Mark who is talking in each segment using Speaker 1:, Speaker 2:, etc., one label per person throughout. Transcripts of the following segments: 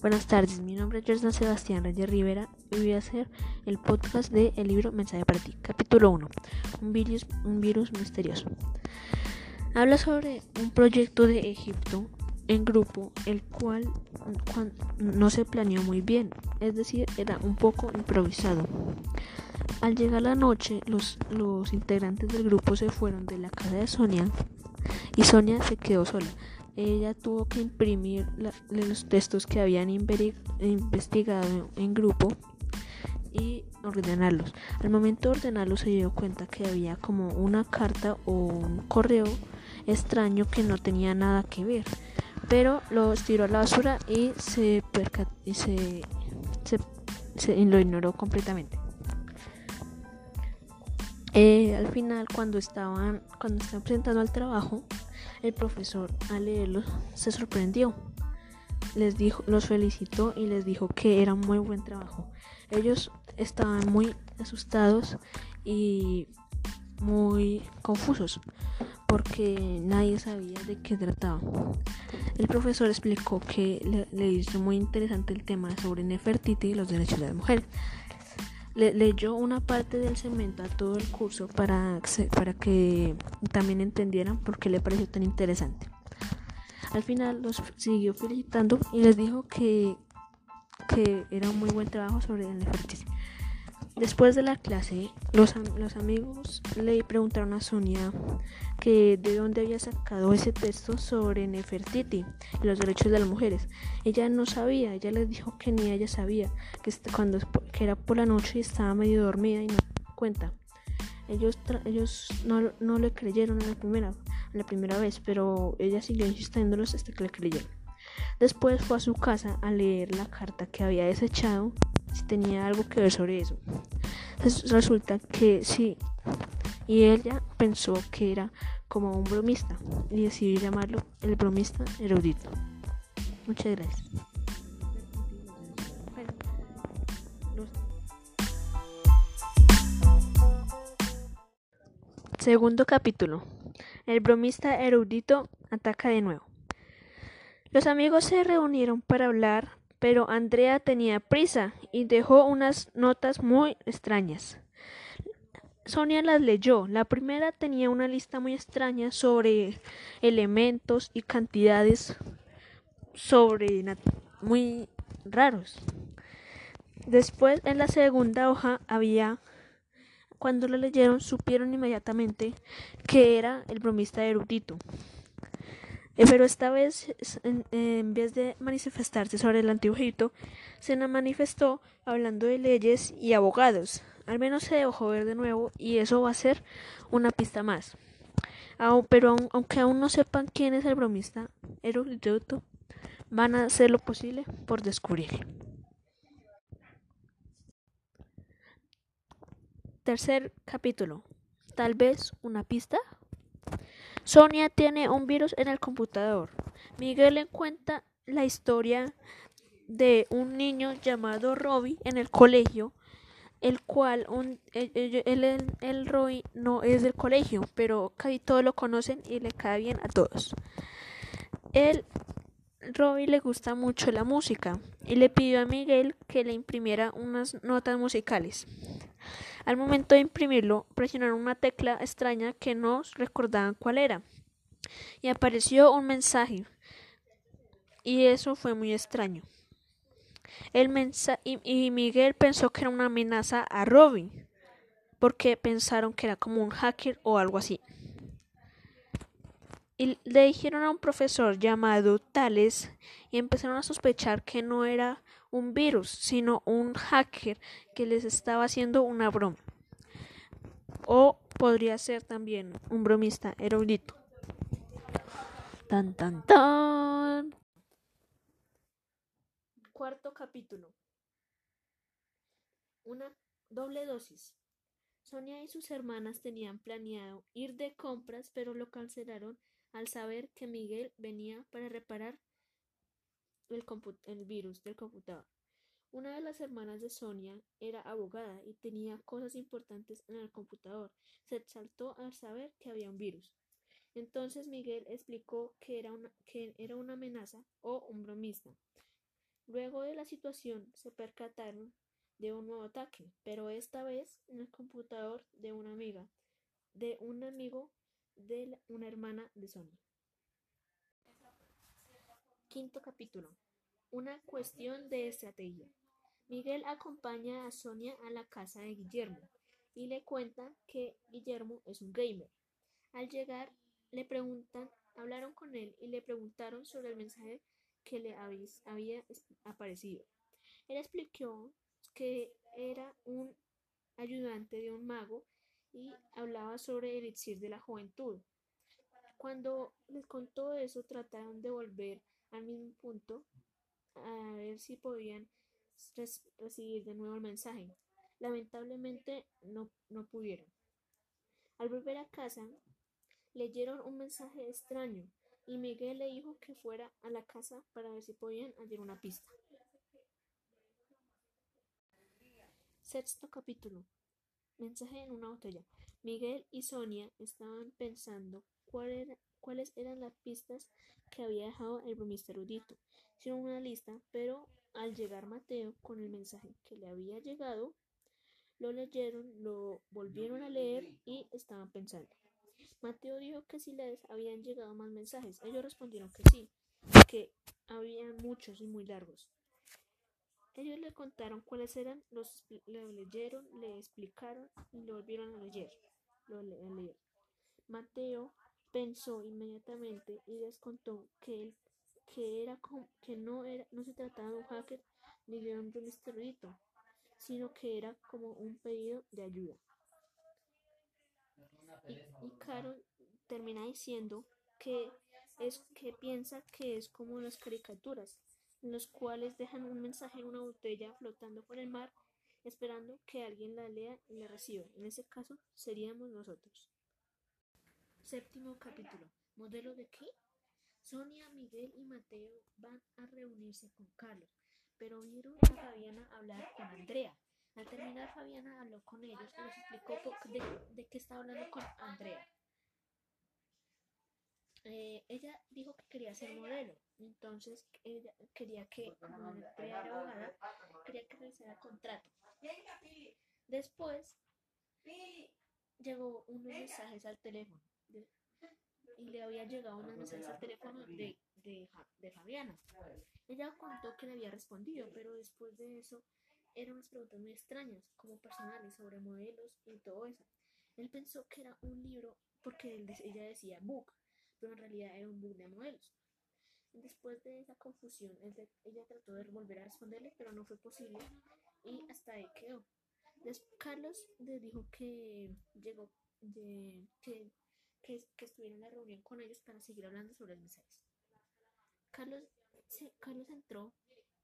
Speaker 1: Buenas tardes, mi nombre es Jordan Sebastián Reyes Rivera y voy a hacer el podcast de el libro Mensaje para ti. Capítulo 1. Un virus, un virus misterioso. Habla sobre un proyecto de Egipto en grupo, el cual no se planeó muy bien, es decir, era un poco improvisado. Al llegar la noche, los, los integrantes del grupo se fueron de la casa de Sonia y Sonia se quedó sola ella tuvo que imprimir los textos que habían investigado en grupo y ordenarlos. Al momento de ordenarlos se dio cuenta que había como una carta o un correo extraño que no tenía nada que ver, pero lo tiró a la basura y se, y se, lo ignoró completamente. Eh, al final, cuando estaban, cuando estaban presentando al trabajo, el profesor al leerlo se sorprendió. Les dijo, los felicitó y les dijo que era muy buen trabajo. Ellos estaban muy asustados y muy confusos porque nadie sabía de qué trataba. El profesor explicó que le, hizo muy interesante el tema sobre Nefertiti y los derechos de las mujeres le, leyó una parte del cemento a todo el curso para, para que también entendieran por qué le pareció tan interesante. Al final los siguió felicitando y les dijo que, que era un muy buen trabajo sobre el Nefertiti. Después de la clase, los, los, amigos le preguntaron a Sonia que de dónde había sacado ese texto sobre Nefertiti y los derechos de las mujeres. Ella no sabía, ella les dijo que ni ella sabía, que cuando que era por la noche y estaba medio dormida y no cuenta. Ellos, ellos no, no, le creyeron a la primera, la primera vez, pero ella siguió insistiéndolos hasta que le creyeron. Después fue a su casa a leer la carta que había desechado si tenía algo que ver sobre eso. Resulta que sí, y ella pensó que era como un bromista y decidió llamarlo el bromista erudito. Muchas gracias. Segundo capítulo. El bromista erudito ataca de nuevo. Los amigos se reunieron para hablar pero Andrea tenía prisa y dejó unas notas muy extrañas. Sonia las leyó. La primera tenía una lista muy extraña sobre elementos y cantidades sobre muy raros. Después, en la segunda hoja había cuando la leyeron supieron inmediatamente que era el bromista erudito. Eh, pero esta vez, en, vez de manifestarse sobre el antiguo Egipto, se manifestó hablando de leyes y abogados. Al menos se dejó ver de nuevo y eso va a ser una pista más. pero aunque aún no sepan quién es el bromista erudito, van a hacer lo posible por descubrirlo. Tercer capítulo. Tal vez una pista. Sonia tiene un virus en el computador. Miguel le cuenta la historia de un niño llamado Robbie en el colegio, el cual un, el, el, el, no es del colegio, pero casi todos lo conocen y le cae bien a todos. El Robbie le gusta mucho la música y le pidió a Miguel que le imprimiera unas notas musicales. Al momento de imprimirlo, presionaron una tecla extraña que no recordaban cuál era. Y apareció un mensaje. Y eso fue muy extraño. El y, Miguel pensó que era una amenaza a Robin, porque pensaron que era como un hacker o algo así. Y le dijeron a un profesor llamado Tales y empezaron a sospechar que no era un virus, sino un hacker que les estaba haciendo una broma. O podría ser también un bromista erudito. Tan tan tan. Cuarto capítulo. Una doble dosis. Sonia y sus hermanas tenían planeado ir de compras, pero lo cancelaron al saber que Miguel venía para reparar el, virus del computador. Una de las hermanas de Sonia era abogada y tenía cosas importantes en el computador. Se exaltó al saber que había un virus. Entonces Miguel explicó que era una, que era una amenaza o un bromista. Luego de la situación se percataron de un nuevo ataque, pero esta vez en el computador de una amiga, de un amigo de una hermana de Sonia. Quinto capítulo. Una cuestión de estrategia. Miguel acompaña a Sonia a la casa de Guillermo y le cuenta que Guillermo es un gamer. Al llegar, le preguntan, hablaron con él y le preguntaron sobre el mensaje que le había aparecido. Él explicó que era un ayudante de un mago y hablaba sobre el elixir de la juventud. Cuando les contó eso, trataron de volver al mismo punto a ver si podían recibir de nuevo el mensaje. Lamentablemente no, no pudieron. Al volver a casa, leyeron un mensaje extraño y Miguel le dijo que fuera a la casa para ver si podían hallar una pista. Sexto capítulo. Mensaje en una botella. Miguel y Sonia estaban pensando cuáles eran las pistas que había dejado el bromista erudito. Hicieron una lista, pero al llegar Mateo con el mensaje que le había llegado, lo leyeron, lo volvieron a leer y estaban pensando. Mateo dijo que si les habían llegado más mensajes. Ellos respondieron que sí, que había muchos y muy largos. Ellos le contaron cuáles eran, los lo leyeron, le explicaron y lo volvieron a leer. Lo. Mateo pensó inmediatamente y les contó que él que era que no era no se trataba de un hacker ni de un erudito, sino que era como un pedido de ayuda. Y, y Carol termina diciendo que es que piensa que es como las caricaturas, en los cuales dejan un mensaje en una botella flotando por el mar, esperando que alguien la lea y la reciba. En ese caso seríamos nosotros. Séptimo capítulo. ¿Modelo de qué? Sonia, Miguel y Mateo van a reunirse con Carlos, pero vieron a Fabiana hablar con Andrea. Al terminar, Fabiana habló con ellos y les explicó de, de qué estaba hablando con Andrea. Eh, ella dijo que quería ser modelo, entonces ella quería que, como Andrea era abogada, quería que realizara contrato. Después llegó unos mensajes al teléfono y le había llegado unos mensajes al teléfono de, de, de Fabiana. Ella contó que le había respondido, pero después de eso eran unas preguntas muy extrañas, como personales, sobre modelos y todo eso. Él pensó que era un libro porque ella decía book, pero en realidad era un book de modelos. Después de esa confusión, ella trató de volver a responderle, pero no fue posible y hasta ahí quedó. Después, Carlos le dijo que llegó, de, que que, que estuviera en la reunión con ellos para seguir hablando sobre el mensajes. Carlos, Carlos entró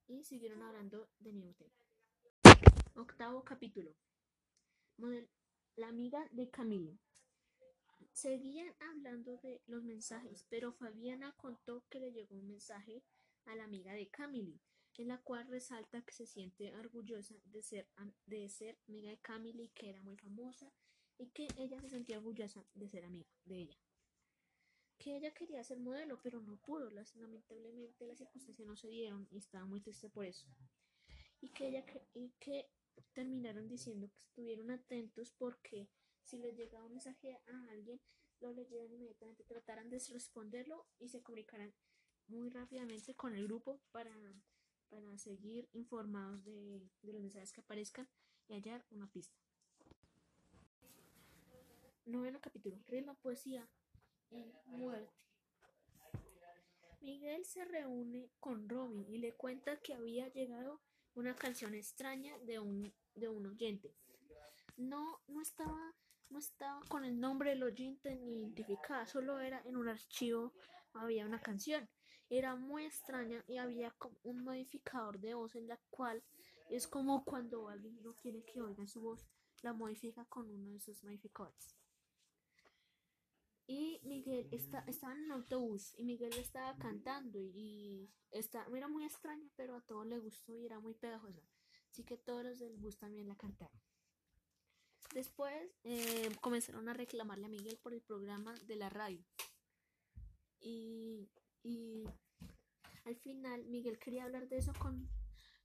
Speaker 1: y siguieron hablando de mi tema. Octavo capítulo. la amiga de Camilo. Seguían hablando de los mensajes, pero Fabiana contó que le llegó un mensaje a la amiga de Camille, en la cual resalta que se siente orgullosa de ser, de ser amiga de Camille, que era muy famosa y que ella se sentía orgullosa de ser amiga de ella. Que ella quería ser modelo, pero no pudo, lamentablemente las circunstancias no se dieron y estaba muy triste por eso. Y que ella y que terminaron diciendo que estuvieron atentos porque si les llegaba un mensaje a alguien, lo leyeran inmediatamente, trataran de responderlo y se comunicaran muy rápidamente con el grupo para, para seguir informados de, de los mensajes que aparezcan y hallar una pista. Noveno capítulo. Rima, poesía y muerte. Miguel se reúne con Robin y le cuenta que había llegado una canción extraña de un, de un oyente. No, no estaba, no estaba con el nombre del oyente ni identificada, solo era en un archivo, había una canción. Era muy extraña y había un modificador de voz en la cual es como cuando alguien no quiere que oiga su voz, la modifica con uno de sus modificadores. Y Miguel está, estaba en un autobús y Miguel estaba cantando y, era muy extraña, pero a todos le gustó y era muy pegajosa. Así que todos los del bus también la cantaron. Después eh, comenzaron a reclamarle a Miguel por el programa de la radio. Y, y al final Miguel quería hablar de eso con,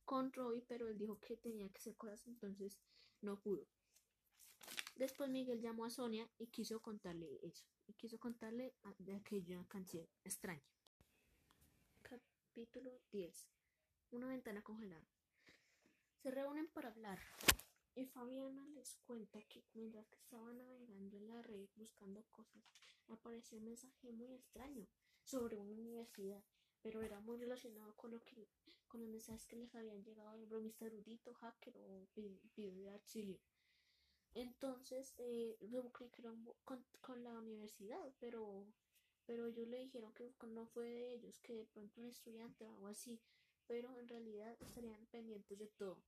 Speaker 1: con Roy, pero él dijo que tenía que hacer cosas, entonces no pudo. Después Miguel llamó a Sonia y quiso contarle eso, y quiso contarle de aquella canción extraña. Capítulo 10. Una ventana congelada. Se reúnen para hablar. Y Fabiana les cuenta que mientras que estaba navegando en la red buscando cosas, apareció un mensaje muy extraño sobre una universidad, pero era muy relacionado con lo que con los mensajes que les habían llegado del bromista erudito, hacker o video de auxilio. Entonces, eh, luego que con, con, la universidad, pero, pero ellos le dijeron que no fue de ellos, que de pronto un estudiante o algo así, pero en realidad estarían pendientes de todo.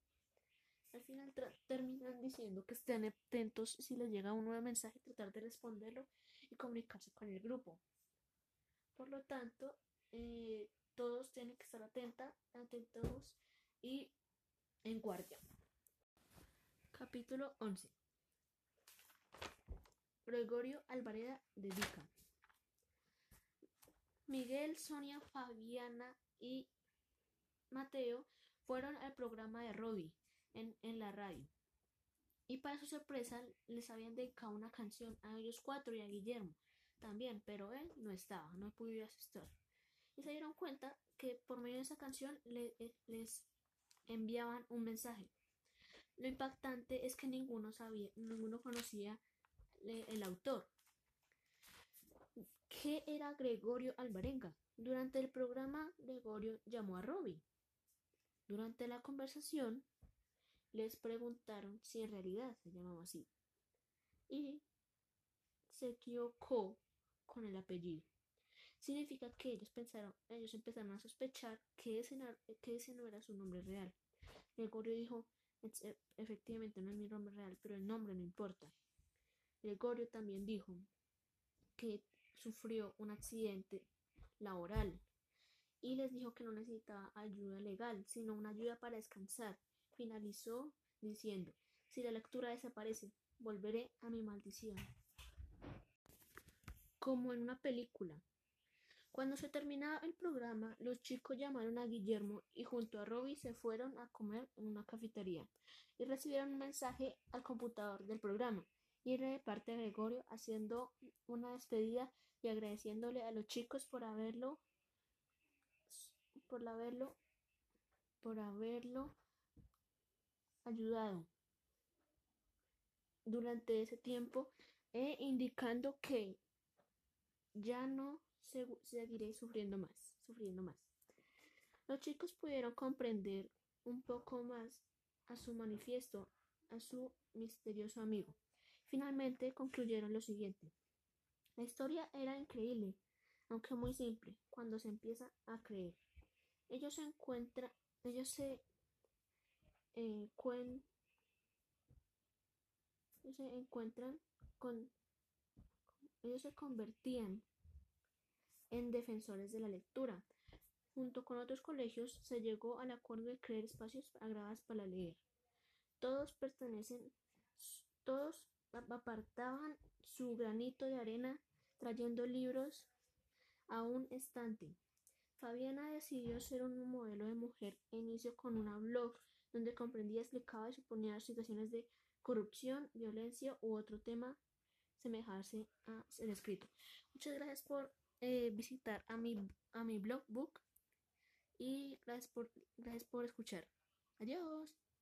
Speaker 1: Al final terminan diciendo que estén atentos si les llega un nuevo mensaje, tratar de responderlo y comunicarse con el grupo. Por lo tanto, eh, todos tienen que estar atenta, atentos y en guardia. Capítulo 11. Gregorio Alvareda dedica. Miguel, Sonia, Fabiana y Mateo fueron al programa de Robbie en, la radio. Y para su sorpresa les habían dedicado una canción a ellos cuatro y a Guillermo también, pero él no estaba, no pudo asistir. Y se dieron cuenta que por medio de esa canción eh, les enviaban un mensaje. Lo impactante es que ninguno sabía, ninguno conocía el autor. ¿Qué era Gregorio Alvarenga? Durante el programa, Gregorio llamó a Robbie. Durante la conversación, les preguntaron si en realidad se llamaba así. Y se equivocó con el apellido. Significa que ellos pensaron, ellos empezaron a sospechar que ese, que ese no era su nombre real. Gregorio dijo, e, efectivamente no es mi nombre real, pero el nombre no importa. Gregorio también dijo que sufrió un accidente laboral y les dijo que no necesitaba ayuda legal, sino una ayuda para descansar Finalizó diciendo, si la lectura desaparece, volveré a mi maldición. Como en una película. Cuando se terminaba el programa, los chicos llamaron a Guillermo y junto a Robbie se fueron a comer en una cafetería y recibieron un mensaje al computador del programa y era de parte de Gregorio haciendo una despedida y agradeciéndole a los chicos por haberlo por haberlo por haberlo ayudado durante ese tiempo e indicando que ya no seguiré sufriendo más, sufriendo más. Los chicos pudieron comprender un poco más a su manifiesto, a su misterioso amigo. Finalmente concluyeron lo siguiente. La historia era increíble, aunque muy simple, cuando se empieza a creer. Ellos se encuentran, ellos se eh, encuentran con ellos se convertían en defensores de la lectura. Junto con otros colegios se llegó al acuerdo de crear espacios agradables para leer. Todos pertenecen, todos apartaban su granito de arena trayendo libros a un estante. Fabiana decidió ser un modelo de mujer e inició con una blog donde comprendía, explicaba y suponía situaciones de corrupción, violencia u otro tema semejarse a ser escrito. Muchas gracias por eh, visitar a mi, a mi blog book y gracias por, gracias por escuchar. Adiós.